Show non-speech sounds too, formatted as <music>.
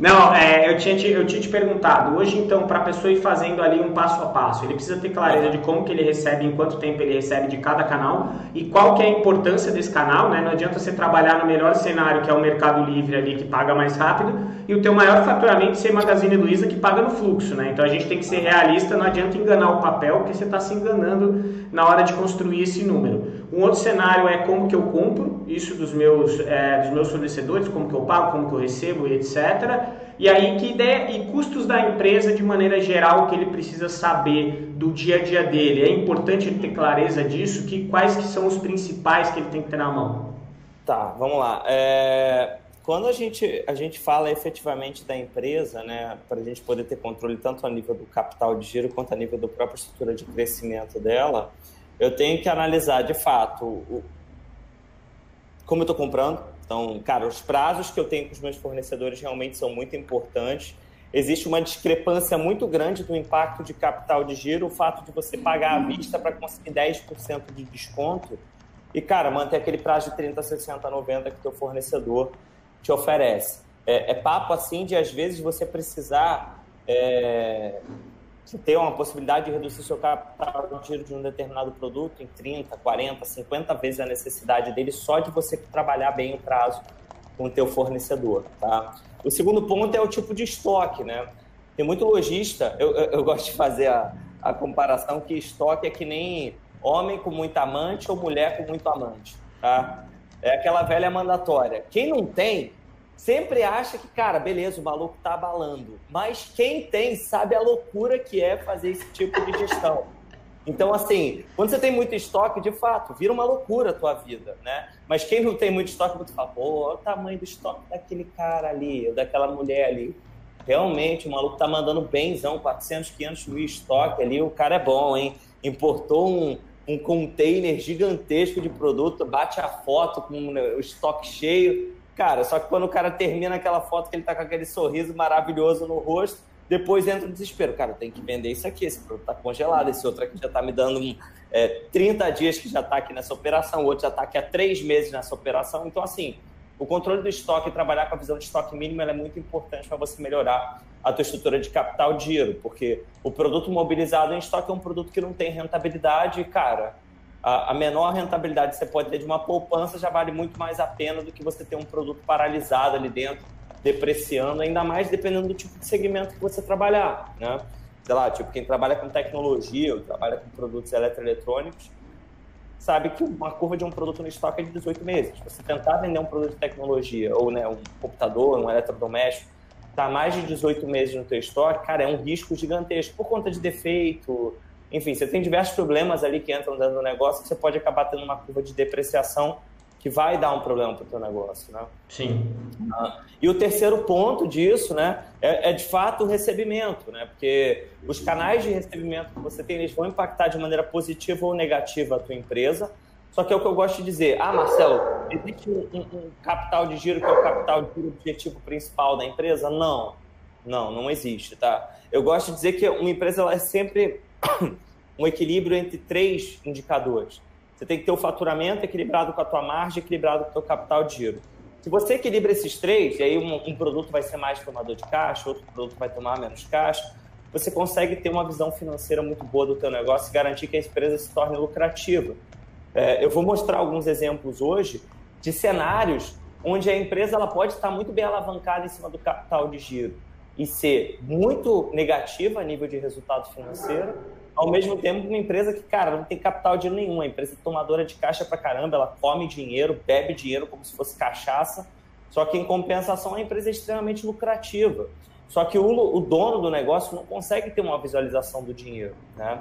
Não, é, eu, tinha te, eu tinha te perguntado, hoje então, para a pessoa ir fazendo ali um passo a passo, ele precisa ter clareza de como que ele recebe, em quanto tempo ele recebe de cada canal e qual que é a importância desse canal, né? Não adianta você trabalhar no melhor cenário, que é o Mercado Livre ali, que paga mais rápido, e o teu maior faturamento ser Magazine Luiza, que paga no fluxo, né? Então a gente tem que ser realista, não adianta enganar o papel, porque você está se enganando na hora de construir esse número. Um outro cenário é como que eu compro isso dos meus, é, dos meus fornecedores, como que eu pago, como que eu recebo etc. E aí que ideia e custos da empresa de maneira geral que ele precisa saber do dia a dia dele. É importante ele ter clareza disso, que quais que são os principais que ele tem que ter na mão. Tá, vamos lá. É, quando a gente, a gente fala efetivamente da empresa, né, para a gente poder ter controle tanto a nível do capital de giro quanto a nível da própria estrutura de crescimento dela, eu tenho que analisar de fato o, como eu estou comprando. Então, cara, os prazos que eu tenho com os meus fornecedores realmente são muito importantes. Existe uma discrepância muito grande do impacto de capital de giro, o fato de você pagar à vista para conseguir 10% de desconto e, cara, manter aquele prazo de 30, 60, 90 que o teu fornecedor te oferece. É, é papo assim de, às vezes, você precisar é, ter uma possibilidade de reduzir seu capital de giro de um determinado produto em 30, 40, 50 vezes a necessidade dele só de você trabalhar bem o prazo com o teu fornecedor, tá? O segundo ponto é o tipo de estoque, né? Tem muito lojista, eu, eu, eu gosto de fazer a, a comparação que estoque é que nem homem com muito amante ou mulher com muito amante, tá? É aquela velha mandatória. Quem não tem, sempre acha que, cara, beleza, o maluco tá abalando. Mas quem tem sabe a loucura que é fazer esse tipo de gestão. Então, assim, quando você tem muito estoque, de fato, vira uma loucura a tua vida, né? Mas quem não tem muito estoque, você fala, pô, olha o tamanho do estoque daquele cara ali, daquela mulher ali. Realmente, o maluco tá mandando benzão, 400, 500 mil estoque ali, o cara é bom, hein? Importou um, um container gigantesco de produto, bate a foto com o estoque cheio, Cara, só que quando o cara termina aquela foto que ele tá com aquele sorriso maravilhoso no rosto, depois entra o desespero. Cara, tem que vender isso aqui, esse produto tá congelado, esse outro aqui já tá me dando é, 30 dias que já tá aqui nessa operação, o outro já tá aqui há 3 meses nessa operação. Então, assim, o controle do estoque trabalhar com a visão de estoque mínimo é muito importante para você melhorar a tua estrutura de capital de giro, porque o produto mobilizado em estoque é um produto que não tem rentabilidade, cara a, menor rentabilidade que você pode ter de uma poupança já vale muito mais a pena do que você ter um produto paralisado ali dentro, depreciando, ainda mais dependendo do tipo de segmento que você trabalhar, né? Sei lá, tipo, quem trabalha com tecnologia ou trabalha com produtos eletroeletrônicos, sabe que uma curva de um produto no estoque é de 18 meses. Se você tentar vender um produto de tecnologia ou né, um computador, um eletrodoméstico, tá mais de 18 meses no teu estoque, cara, é um risco gigantesco por conta de defeito, enfim, você tem diversos problemas ali que entram dentro do negócio que você pode acabar tendo uma curva de depreciação que vai dar um problema para o teu negócio, né? Sim. Ah, e o terceiro ponto disso, né, é, é, de fato o recebimento, né? Porque os canais de recebimento que você tem, eles vão impactar de maneira positiva ou negativa a tua empresa. Só que é o que eu gosto de dizer. Ah, Marcelo, existe um, um, um capital de giro que é o capital de giro objetivo principal da empresa? Não. Não, não existe, tá? Eu gosto de dizer que uma empresa ela é sempre <coughs> um equilíbrio entre três indicadores. Você tem que ter o faturamento equilibrado com a tua margem, equilibrado com o teu capital de giro. Se você equilibra esses três, e aí um, um, produto vai ser mais tomador de caixa, outro produto vai tomar menos caixa, você consegue ter uma visão financeira muito boa do teu negócio e garantir que a empresa se torne lucrativa. É, eu vou mostrar alguns exemplos hoje de cenários onde a empresa ela pode estar muito bem alavancada em cima do capital de giro e ser muito negativa a nível de resultado financeiro, ao mesmo tempo uma empresa que, cara, não tem capital de nenhum, a empresa é tomadora de caixa pra caramba, ela come dinheiro, bebe dinheiro como se fosse cachaça, só que em compensação a empresa é extremamente lucrativa. Só que o, o dono do negócio não consegue ter uma visualização do dinheiro. Né?